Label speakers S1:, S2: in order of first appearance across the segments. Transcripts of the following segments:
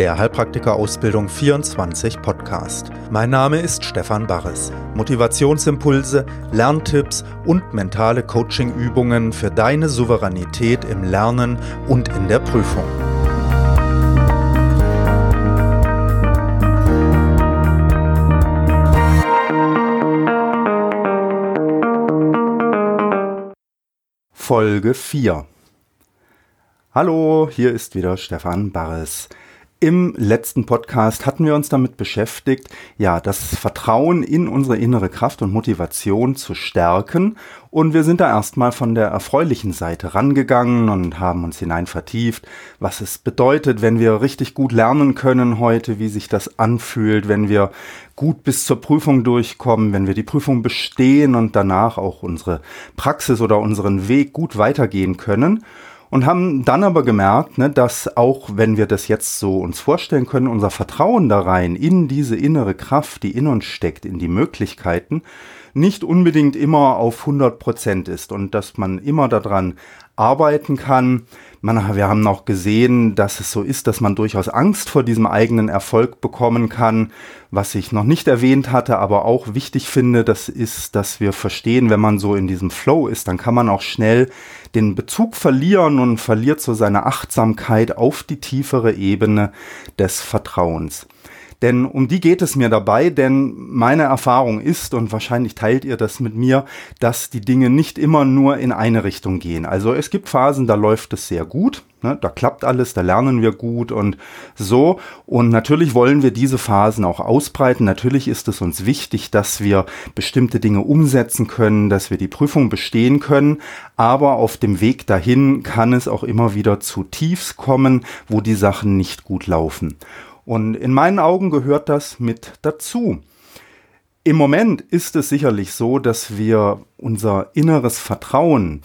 S1: der Heilpraktiker-Ausbildung 24 Podcast. Mein Name ist Stefan Barres. Motivationsimpulse, Lerntipps und mentale Coachingübungen für deine Souveränität im Lernen und in der Prüfung. Folge 4 Hallo, hier ist wieder Stefan Barres. Im letzten Podcast hatten wir uns damit beschäftigt, ja, das Vertrauen in unsere innere Kraft und Motivation zu stärken. Und wir sind da erstmal von der erfreulichen Seite rangegangen und haben uns hinein vertieft, was es bedeutet, wenn wir richtig gut lernen können heute, wie sich das anfühlt, wenn wir gut bis zur Prüfung durchkommen, wenn wir die Prüfung bestehen und danach auch unsere Praxis oder unseren Weg gut weitergehen können und haben dann aber gemerkt, ne, dass auch wenn wir das jetzt so uns vorstellen können, unser Vertrauen da rein in diese innere Kraft, die in uns steckt, in die Möglichkeiten, nicht unbedingt immer auf 100 Prozent ist. Und dass man immer daran arbeiten kann. Man, wir haben auch gesehen, dass es so ist, dass man durchaus Angst vor diesem eigenen Erfolg bekommen kann. Was ich noch nicht erwähnt hatte, aber auch wichtig finde, das ist, dass wir verstehen, wenn man so in diesem Flow ist, dann kann man auch schnell den Bezug verlieren und verliert so seine Achtsamkeit auf die tiefere Ebene des Vertrauens. Denn um die geht es mir dabei, denn meine Erfahrung ist, und wahrscheinlich teilt ihr das mit mir, dass die Dinge nicht immer nur in eine Richtung gehen. Also es gibt Phasen, da läuft es sehr gut, ne, da klappt alles, da lernen wir gut und so. Und natürlich wollen wir diese Phasen auch ausbreiten. Natürlich ist es uns wichtig, dass wir bestimmte Dinge umsetzen können, dass wir die Prüfung bestehen können. Aber auf dem Weg dahin kann es auch immer wieder zu Tiefs kommen, wo die Sachen nicht gut laufen. Und in meinen Augen gehört das mit dazu. Im Moment ist es sicherlich so, dass wir unser inneres Vertrauen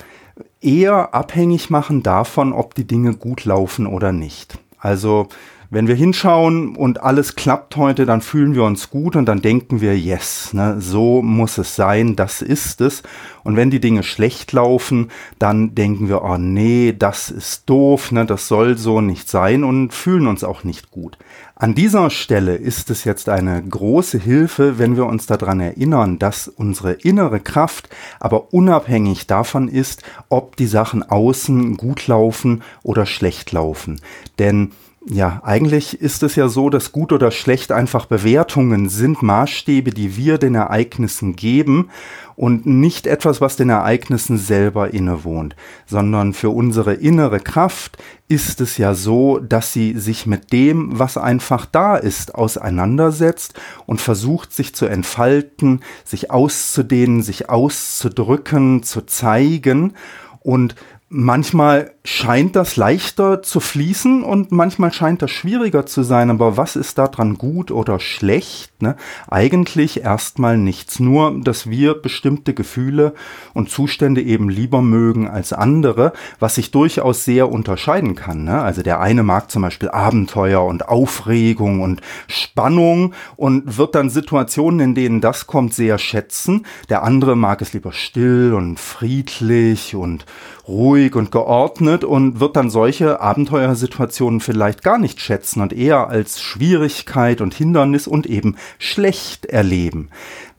S1: eher abhängig machen davon, ob die Dinge gut laufen oder nicht. Also wenn wir hinschauen und alles klappt heute, dann fühlen wir uns gut und dann denken wir, yes, ne, so muss es sein, das ist es. Und wenn die Dinge schlecht laufen, dann denken wir, oh nee, das ist doof, ne, das soll so nicht sein und fühlen uns auch nicht gut. An dieser Stelle ist es jetzt eine große Hilfe, wenn wir uns daran erinnern, dass unsere innere Kraft aber unabhängig davon ist, ob die Sachen außen gut laufen oder schlecht laufen. Denn ja, eigentlich ist es ja so, dass gut oder schlecht einfach Bewertungen sind, Maßstäbe, die wir den Ereignissen geben und nicht etwas, was den Ereignissen selber innewohnt, sondern für unsere innere Kraft ist es ja so, dass sie sich mit dem, was einfach da ist, auseinandersetzt und versucht, sich zu entfalten, sich auszudehnen, sich auszudrücken, zu zeigen. Und Manchmal scheint das leichter zu fließen und manchmal scheint das schwieriger zu sein. Aber was ist daran gut oder schlecht? Ne? Eigentlich erstmal nichts. Nur, dass wir bestimmte Gefühle und Zustände eben lieber mögen als andere, was sich durchaus sehr unterscheiden kann. Ne? Also der eine mag zum Beispiel Abenteuer und Aufregung und Spannung und wird dann Situationen, in denen das kommt, sehr schätzen. Der andere mag es lieber still und friedlich und ruhig und geordnet und wird dann solche Abenteuersituationen vielleicht gar nicht schätzen und eher als Schwierigkeit und Hindernis und eben schlecht erleben.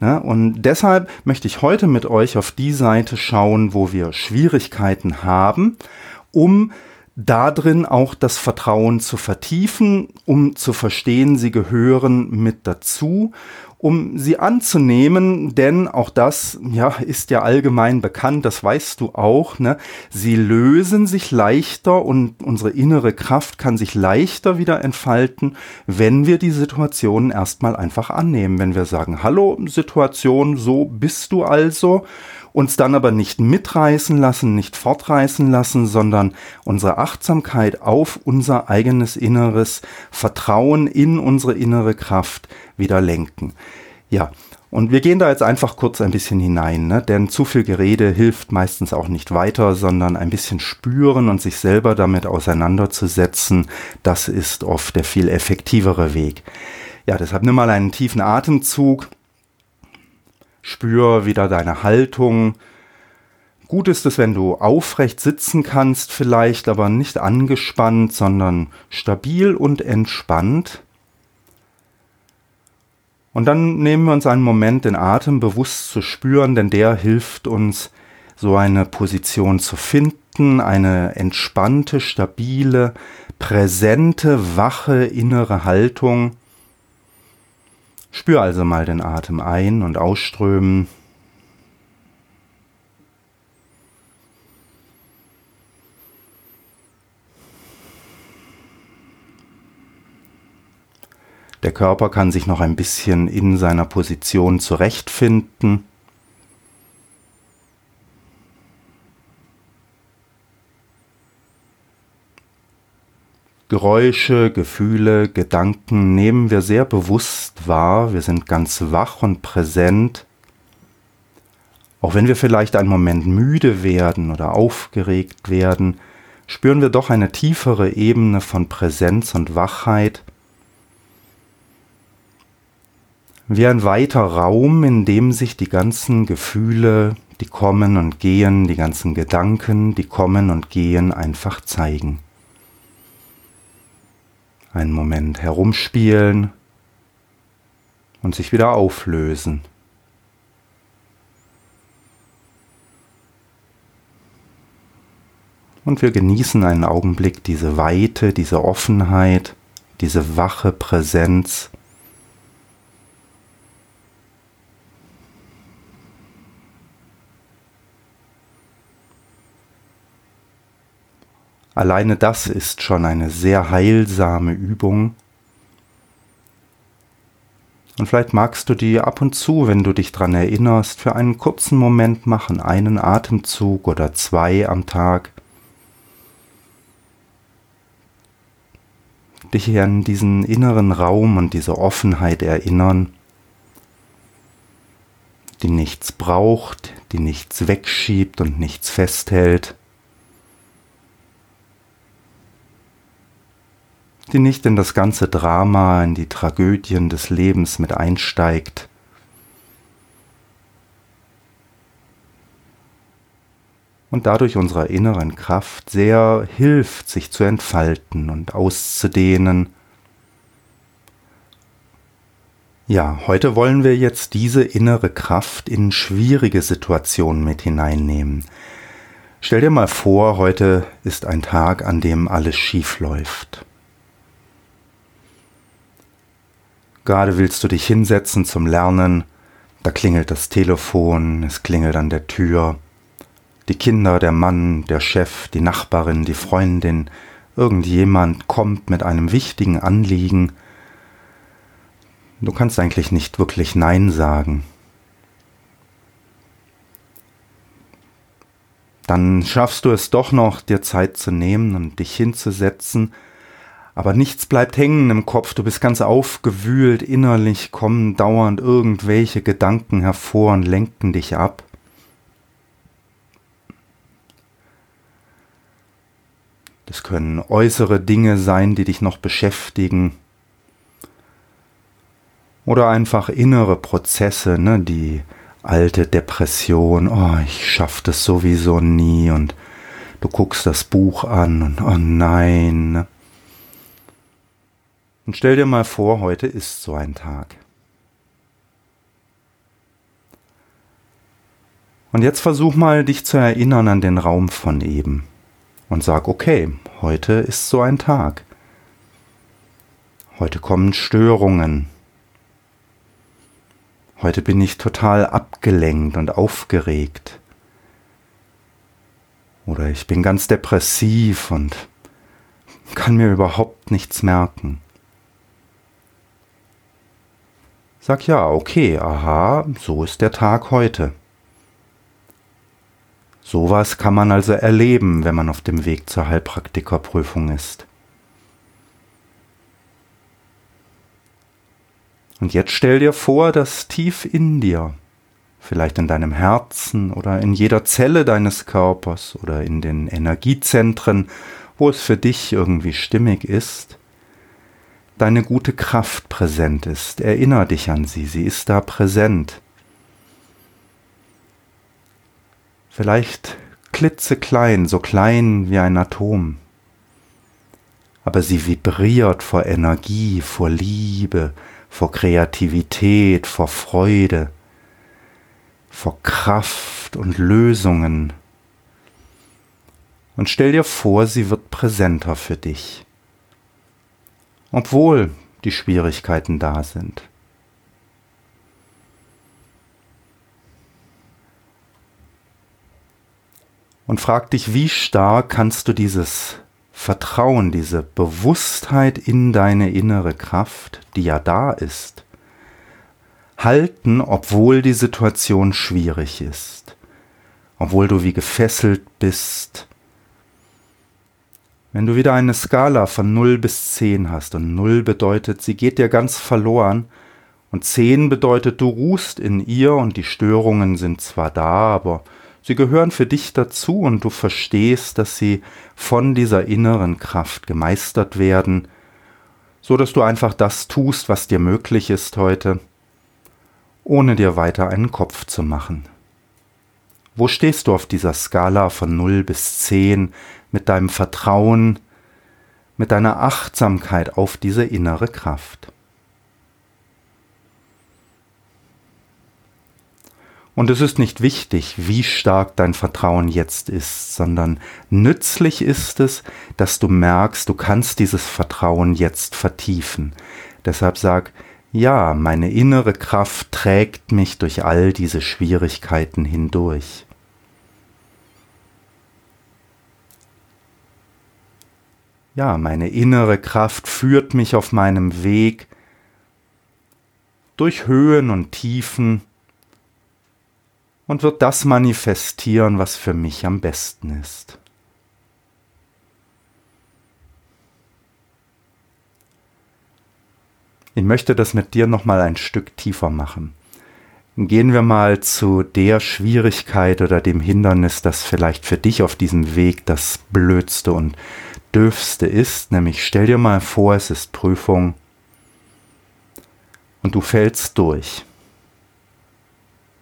S1: Ne? Und deshalb möchte ich heute mit euch auf die Seite schauen, wo wir Schwierigkeiten haben, um darin auch das Vertrauen zu vertiefen, um zu verstehen, sie gehören mit dazu um sie anzunehmen, denn auch das ja ist ja allgemein bekannt, das weißt du auch, ne? Sie lösen sich leichter und unsere innere Kraft kann sich leichter wieder entfalten, wenn wir die Situation erstmal einfach annehmen, wenn wir sagen, hallo Situation, so bist du also uns dann aber nicht mitreißen lassen, nicht fortreißen lassen, sondern unsere Achtsamkeit auf unser eigenes inneres Vertrauen in unsere innere Kraft wieder lenken. Ja, und wir gehen da jetzt einfach kurz ein bisschen hinein, ne? denn zu viel Gerede hilft meistens auch nicht weiter, sondern ein bisschen spüren und sich selber damit auseinanderzusetzen, das ist oft der viel effektivere Weg. Ja, deshalb nimm mal einen tiefen Atemzug Spür wieder deine Haltung, Gut ist es, wenn du aufrecht sitzen kannst, vielleicht aber nicht angespannt, sondern stabil und entspannt. Und dann nehmen wir uns einen Moment, den Atem bewusst zu spüren, denn der hilft uns, so eine Position zu finden, eine entspannte, stabile, präsente, wache innere Haltung. Spür also mal den Atem ein- und ausströmen. Der Körper kann sich noch ein bisschen in seiner Position zurechtfinden. Geräusche, Gefühle, Gedanken nehmen wir sehr bewusst wahr, wir sind ganz wach und präsent. Auch wenn wir vielleicht einen Moment müde werden oder aufgeregt werden, spüren wir doch eine tiefere Ebene von Präsenz und Wachheit. Wie ein weiter Raum, in dem sich die ganzen Gefühle, die kommen und gehen, die ganzen Gedanken, die kommen und gehen, einfach zeigen einen Moment herumspielen und sich wieder auflösen. Und wir genießen einen Augenblick diese Weite, diese Offenheit, diese wache Präsenz. Alleine das ist schon eine sehr heilsame Übung. Und vielleicht magst du die ab und zu, wenn du dich daran erinnerst, für einen kurzen Moment machen, einen Atemzug oder zwei am Tag. Dich an diesen inneren Raum und diese Offenheit erinnern, die nichts braucht, die nichts wegschiebt und nichts festhält. Die nicht in das ganze Drama, in die Tragödien des Lebens mit einsteigt. Und dadurch unserer inneren Kraft sehr hilft, sich zu entfalten und auszudehnen. Ja, heute wollen wir jetzt diese innere Kraft in schwierige Situationen mit hineinnehmen. Stell dir mal vor, heute ist ein Tag, an dem alles schief läuft. Gerade willst du dich hinsetzen zum Lernen, da klingelt das Telefon, es klingelt an der Tür. Die Kinder, der Mann, der Chef, die Nachbarin, die Freundin, irgendjemand kommt mit einem wichtigen Anliegen. Du kannst eigentlich nicht wirklich Nein sagen. Dann schaffst du es doch noch, dir Zeit zu nehmen und dich hinzusetzen aber nichts bleibt hängen im Kopf, du bist ganz aufgewühlt, innerlich kommen dauernd irgendwelche Gedanken hervor und lenken dich ab. Das können äußere Dinge sein, die dich noch beschäftigen. Oder einfach innere Prozesse, ne, die alte Depression, oh, ich schaff das sowieso nie und du guckst das Buch an und oh nein. Ne? Und stell dir mal vor, heute ist so ein Tag. Und jetzt versuch mal, dich zu erinnern an den Raum von eben. Und sag, okay, heute ist so ein Tag. Heute kommen Störungen. Heute bin ich total abgelenkt und aufgeregt. Oder ich bin ganz depressiv und kann mir überhaupt nichts merken. Sag ja, okay, aha, so ist der Tag heute. Sowas kann man also erleben, wenn man auf dem Weg zur Heilpraktikerprüfung ist. Und jetzt stell dir vor, dass tief in dir, vielleicht in deinem Herzen oder in jeder Zelle deines Körpers oder in den Energiezentren, wo es für dich irgendwie stimmig ist, deine gute Kraft präsent ist. Erinner dich an sie, sie ist da präsent. Vielleicht klitzeklein, so klein wie ein Atom. Aber sie vibriert vor Energie, vor Liebe, vor Kreativität, vor Freude, vor Kraft und Lösungen. Und stell dir vor, sie wird präsenter für dich, obwohl die Schwierigkeiten da sind. Und frag dich, wie stark kannst du dieses Vertrauen, diese Bewusstheit in deine innere Kraft, die ja da ist, halten, obwohl die Situation schwierig ist, obwohl du wie gefesselt bist. Wenn du wieder eine Skala von 0 bis 10 hast und 0 bedeutet, sie geht dir ganz verloren und 10 bedeutet, du ruhst in ihr und die Störungen sind zwar da, aber Sie gehören für dich dazu und du verstehst, dass sie von dieser inneren Kraft gemeistert werden, so dass du einfach das tust, was dir möglich ist heute, ohne dir weiter einen Kopf zu machen. Wo stehst du auf dieser Skala von 0 bis 10 mit deinem Vertrauen, mit deiner Achtsamkeit auf diese innere Kraft? Und es ist nicht wichtig, wie stark dein Vertrauen jetzt ist, sondern nützlich ist es, dass du merkst, du kannst dieses Vertrauen jetzt vertiefen. Deshalb sag, ja, meine innere Kraft trägt mich durch all diese Schwierigkeiten hindurch. Ja, meine innere Kraft führt mich auf meinem Weg durch Höhen und Tiefen, und wird das manifestieren, was für mich am besten ist. Ich möchte das mit dir noch mal ein Stück tiefer machen. Gehen wir mal zu der Schwierigkeit oder dem Hindernis, das vielleicht für dich auf diesem Weg das blödste und dürfste ist, nämlich stell dir mal vor, es ist Prüfung und du fällst durch.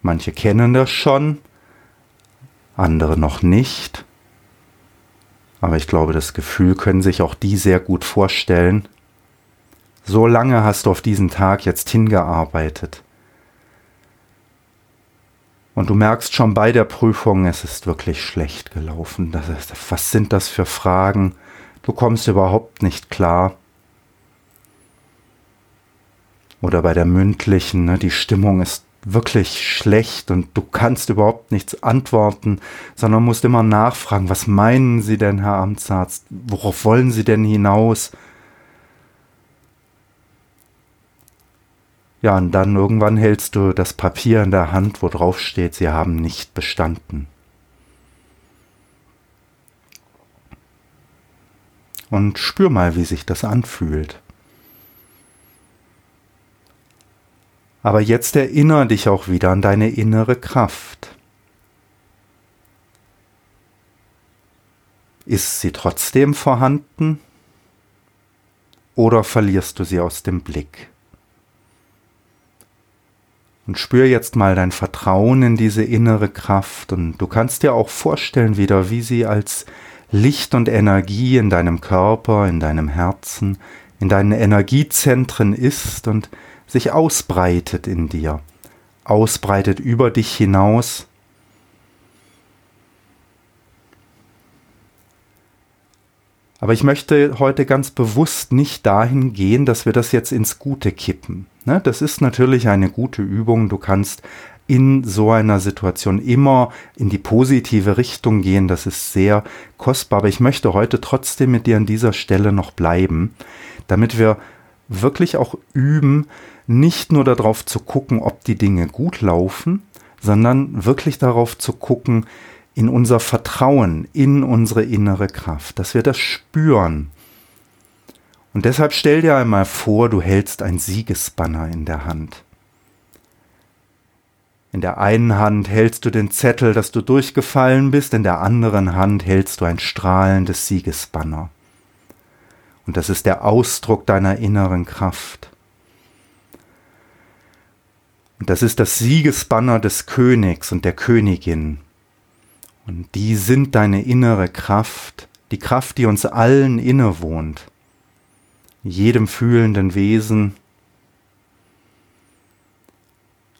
S1: Manche kennen das schon, andere noch nicht. Aber ich glaube, das Gefühl können sich auch die sehr gut vorstellen. So lange hast du auf diesen Tag jetzt hingearbeitet. Und du merkst schon bei der Prüfung, es ist wirklich schlecht gelaufen. Ist, was sind das für Fragen? Du kommst überhaupt nicht klar. Oder bei der mündlichen, ne, die Stimmung ist wirklich schlecht und du kannst überhaupt nichts antworten, sondern musst immer nachfragen, was meinen Sie denn, Herr Amtsarzt? Worauf wollen Sie denn hinaus? Ja, und dann irgendwann hältst du das Papier in der Hand, wo drauf steht, Sie haben nicht bestanden. Und spür mal, wie sich das anfühlt. Aber jetzt erinnere dich auch wieder an deine innere Kraft. Ist sie trotzdem vorhanden oder verlierst du sie aus dem Blick? Und spür jetzt mal dein Vertrauen in diese innere Kraft und du kannst dir auch vorstellen wieder, wie sie als Licht und Energie in deinem Körper, in deinem Herzen, in deinen Energiezentren ist und sich ausbreitet in dir, ausbreitet über dich hinaus. Aber ich möchte heute ganz bewusst nicht dahin gehen, dass wir das jetzt ins Gute kippen. Ne? Das ist natürlich eine gute Übung. Du kannst in so einer Situation immer in die positive Richtung gehen. Das ist sehr kostbar. Aber ich möchte heute trotzdem mit dir an dieser Stelle noch bleiben, damit wir wirklich auch üben, nicht nur darauf zu gucken, ob die Dinge gut laufen, sondern wirklich darauf zu gucken, in unser Vertrauen, in unsere innere Kraft, dass wir das spüren. Und deshalb stell dir einmal vor, du hältst ein Siegesbanner in der Hand. In der einen Hand hältst du den Zettel, dass du durchgefallen bist, in der anderen Hand hältst du ein strahlendes Siegesbanner. Und das ist der Ausdruck deiner inneren Kraft. Und das ist das Siegesbanner des Königs und der Königin. Und die sind deine innere Kraft, die Kraft, die uns allen innewohnt, jedem fühlenden Wesen.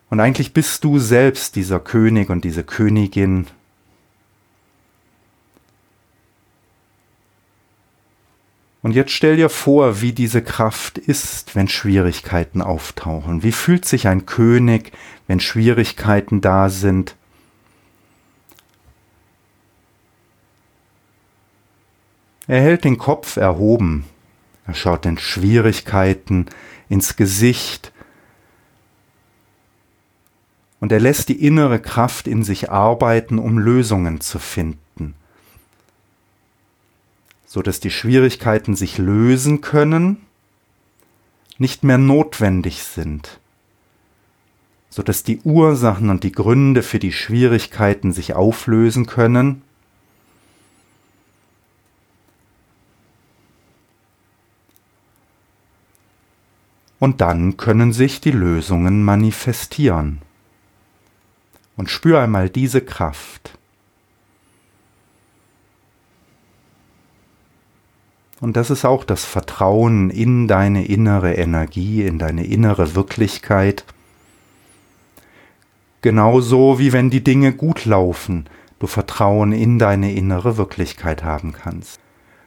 S1: Und eigentlich bist du selbst dieser König und diese Königin. Und jetzt stell dir vor, wie diese Kraft ist, wenn Schwierigkeiten auftauchen. Wie fühlt sich ein König, wenn Schwierigkeiten da sind? Er hält den Kopf erhoben, er schaut den Schwierigkeiten ins Gesicht. Und er lässt die innere Kraft in sich arbeiten, um Lösungen zu finden, so dass die Schwierigkeiten sich lösen können, nicht mehr notwendig sind, so dass die Ursachen und die Gründe für die Schwierigkeiten sich auflösen können und dann können sich die Lösungen manifestieren. Und spür einmal diese Kraft. Und das ist auch das Vertrauen in deine innere Energie, in deine innere Wirklichkeit. Genauso wie wenn die Dinge gut laufen, du Vertrauen in deine innere Wirklichkeit haben kannst.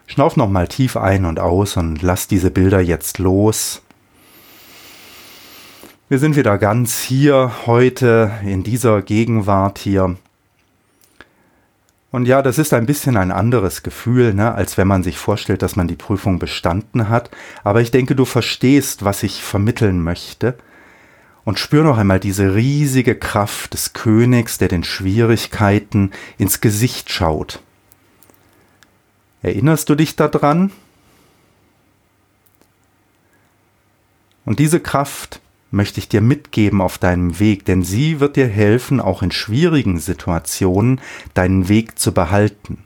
S1: Schnauf nochmal tief ein und aus und lass diese Bilder jetzt los. Wir sind wieder ganz hier heute in dieser Gegenwart hier. Und ja, das ist ein bisschen ein anderes Gefühl, ne, als wenn man sich vorstellt, dass man die Prüfung bestanden hat. Aber ich denke, du verstehst, was ich vermitteln möchte. Und spür noch einmal diese riesige Kraft des Königs, der den Schwierigkeiten ins Gesicht schaut. Erinnerst du dich daran? Und diese Kraft möchte ich dir mitgeben auf deinem Weg, denn sie wird dir helfen, auch in schwierigen Situationen deinen Weg zu behalten.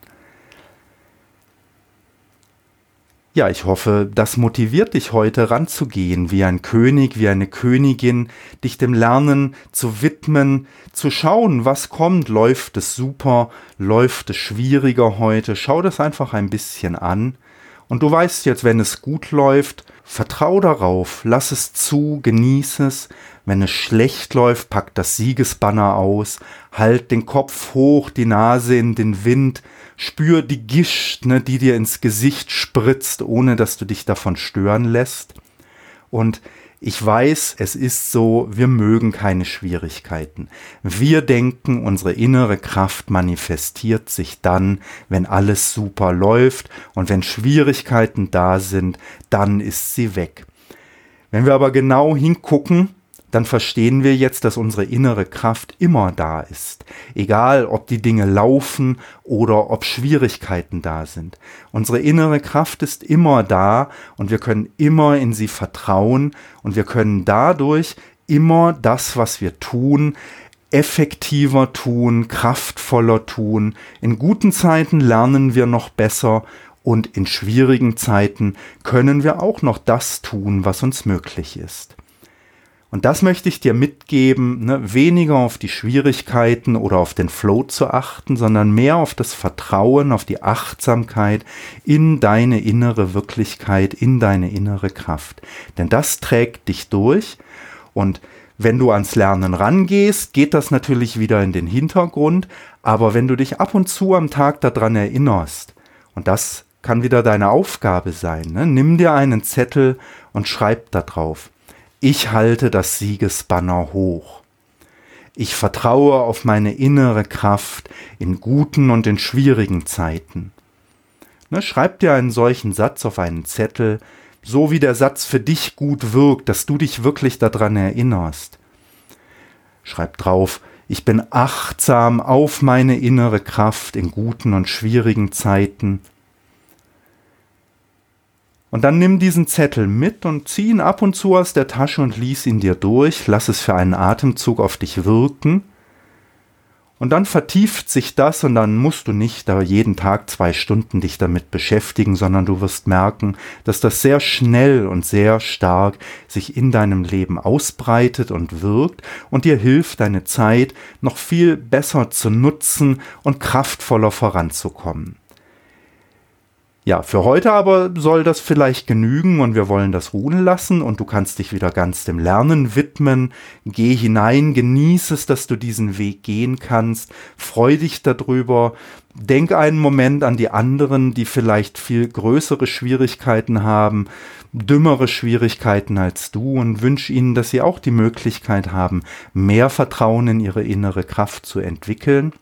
S1: Ja, ich hoffe, das motiviert dich heute ranzugehen, wie ein König, wie eine Königin, dich dem Lernen zu widmen, zu schauen, was kommt, läuft es super, läuft es schwieriger heute, schau das einfach ein bisschen an. Und du weißt jetzt, wenn es gut läuft, Vertrau darauf, lass es zu, genieß es. Wenn es schlecht läuft, pack das Siegesbanner aus, halt den Kopf hoch, die Nase in den Wind, spür die Gischt, ne, die dir ins Gesicht spritzt, ohne dass du dich davon stören lässt. Und ich weiß, es ist so, wir mögen keine Schwierigkeiten. Wir denken, unsere innere Kraft manifestiert sich dann, wenn alles super läuft und wenn Schwierigkeiten da sind, dann ist sie weg. Wenn wir aber genau hingucken, dann verstehen wir jetzt, dass unsere innere Kraft immer da ist. Egal, ob die Dinge laufen oder ob Schwierigkeiten da sind. Unsere innere Kraft ist immer da und wir können immer in sie vertrauen und wir können dadurch immer das, was wir tun, effektiver tun, kraftvoller tun. In guten Zeiten lernen wir noch besser und in schwierigen Zeiten können wir auch noch das tun, was uns möglich ist. Und das möchte ich dir mitgeben, ne? weniger auf die Schwierigkeiten oder auf den Flow zu achten, sondern mehr auf das Vertrauen, auf die Achtsamkeit in deine innere Wirklichkeit, in deine innere Kraft. Denn das trägt dich durch und wenn du ans Lernen rangehst, geht das natürlich wieder in den Hintergrund, aber wenn du dich ab und zu am Tag daran erinnerst, und das kann wieder deine Aufgabe sein, ne? nimm dir einen Zettel und schreib da drauf ich halte das Siegesbanner hoch. Ich vertraue auf meine innere Kraft in guten und in schwierigen Zeiten. Ne, schreib dir einen solchen Satz auf einen Zettel, so wie der Satz für dich gut wirkt, dass du dich wirklich daran erinnerst. Schreib drauf, ich bin achtsam auf meine innere Kraft in guten und schwierigen Zeiten. Und dann nimm diesen Zettel mit und zieh ihn ab und zu aus der Tasche und lies ihn dir durch, lass es für einen Atemzug auf dich wirken. Und dann vertieft sich das und dann musst du nicht da jeden Tag zwei Stunden dich damit beschäftigen, sondern du wirst merken, dass das sehr schnell und sehr stark sich in deinem Leben ausbreitet und wirkt und dir hilft, deine Zeit noch viel besser zu nutzen und kraftvoller voranzukommen. Ja, für heute aber soll das vielleicht genügen und wir wollen das ruhen lassen und du kannst dich wieder ganz dem Lernen widmen. Geh hinein, genieße es, dass du diesen Weg gehen kannst, freu dich darüber, denk einen Moment an die anderen, die vielleicht viel größere Schwierigkeiten haben, dümmere Schwierigkeiten als du und wünsch ihnen, dass sie auch die Möglichkeit haben, mehr Vertrauen in ihre innere Kraft zu entwickeln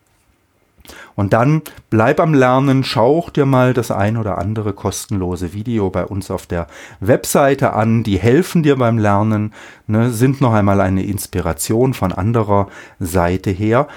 S1: und dann bleib am Lernen, schau dir mal das ein oder andere kostenlose Video bei uns auf der Webseite an. Die helfen dir beim Lernen, ne, sind noch einmal eine Inspiration von anderer Seite her.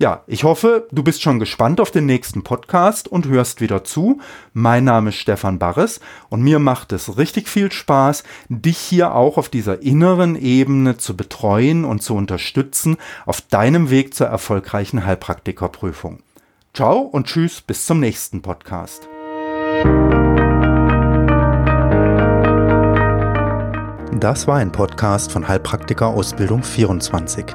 S1: Ja, ich hoffe, du bist schon gespannt auf den nächsten Podcast und hörst wieder zu. Mein Name ist Stefan Barres und mir macht es richtig viel Spaß, dich hier auch auf dieser inneren Ebene zu betreuen und zu unterstützen auf deinem Weg zur erfolgreichen Heilpraktikerprüfung. Ciao und tschüss, bis zum nächsten Podcast. Das war ein Podcast von Heilpraktiker Ausbildung 24.